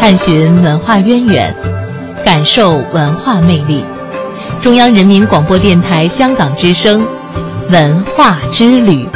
探寻文化渊源，感受文化魅力。中央人民广播电台香港之声，文化之旅。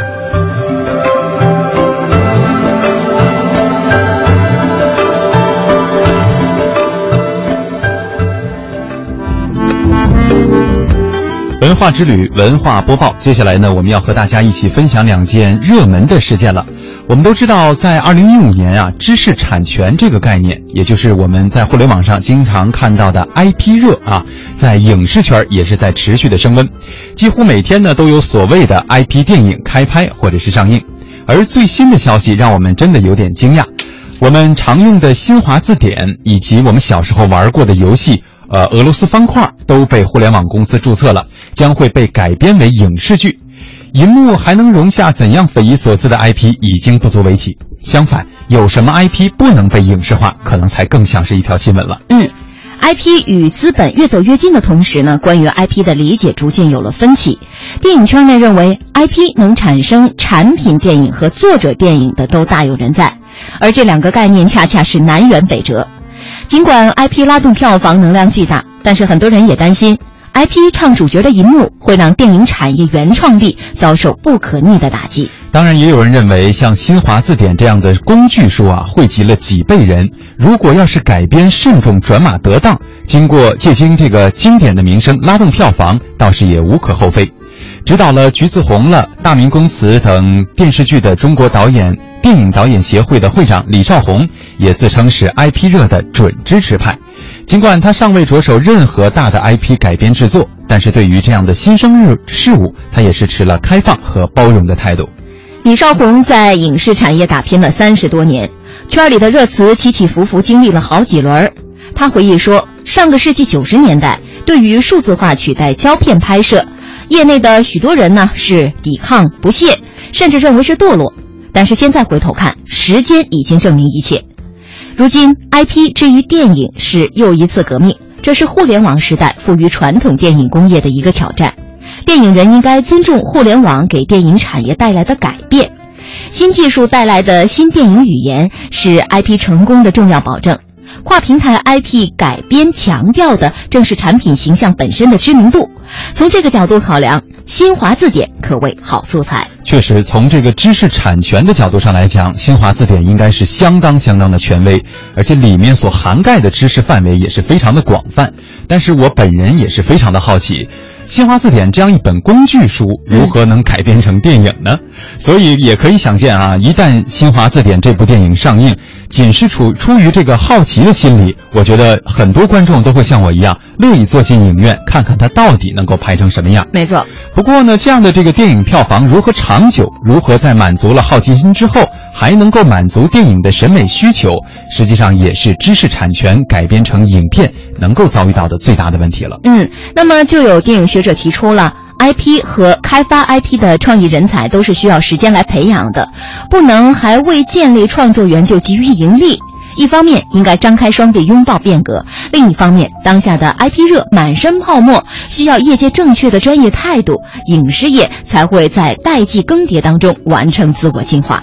文化之旅，文化播报。接下来呢，我们要和大家一起分享两件热门的事件了。我们都知道，在二零一五年啊，知识产权这个概念，也就是我们在互联网上经常看到的 IP 热啊，在影视圈也是在持续的升温。几乎每天呢，都有所谓的 IP 电影开拍或者是上映。而最新的消息让我们真的有点惊讶，我们常用的新华字典以及我们小时候玩过的游戏。呃，俄罗斯方块都被互联网公司注册了，将会被改编为影视剧。银幕还能容下怎样匪夷所思的 IP，已经不足为奇。相反，有什么 IP 不能被影视化，可能才更像是一条新闻了。嗯，IP 与资本越走越近的同时呢，关于 IP 的理解逐渐有了分歧。电影圈内认为 IP 能产生产品电影和作者电影的都大有人在，而这两个概念恰恰是南辕北辙。尽管 IP 拉动票房能量巨大，但是很多人也担心，IP 唱主角的银幕会让电影产业原创力遭受不可逆的打击。当然，也有人认为，像新华字典这样的工具书啊，汇集了几辈人，如果要是改编慎重、转码得当，经过借经这个经典的名声拉动票房，倒是也无可厚非。指导了《橘子红了》《大明宫词》等电视剧的中国导演电影导演协会的会长李少红也自称是 IP 热的准支持派。尽管他尚未着手任何大的 IP 改编制作，但是对于这样的新生日事物，他也是持了开放和包容的态度。李少红在影视产业打拼了三十多年，圈里的热词起起伏伏，经历了好几轮。他回忆说，上个世纪九十年代，对于数字化取代胶片拍摄。业内的许多人呢是抵抗、不屑，甚至认为是堕落。但是现在回头看，时间已经证明一切。如今，IP 至于电影是又一次革命，这是互联网时代赋予传统电影工业的一个挑战。电影人应该尊重互联网给电影产业带来的改变，新技术带来的新电影语言是 IP 成功的重要保证。跨平台 IP 改编强调的正是产品形象本身的知名度。从这个角度考量，新华字典可谓好素材。确实，从这个知识产权的角度上来讲，新华字典应该是相当相当的权威，而且里面所涵盖的知识范围也是非常的广泛。但是我本人也是非常的好奇，新华字典这样一本工具书如何能改编成电影呢？所以也可以想见啊，一旦新华字典这部电影上映。仅是出出于这个好奇的心理，我觉得很多观众都会像我一样，乐意坐进影院看看它到底能够拍成什么样。没错。不过呢，这样的这个电影票房如何长久，如何在满足了好奇心之后，还能够满足电影的审美需求，实际上也是知识产权改编成影片能够遭遇到的最大的问题了。嗯，那么就有电影学者提出了。IP 和开发 IP 的创意人才都是需要时间来培养的，不能还未建立创作园就急于盈利。一方面应该张开双臂拥抱变革，另一方面，当下的 IP 热满身泡沫，需要业界正确的专业态度，影视业才会在代际更迭当中完成自我进化。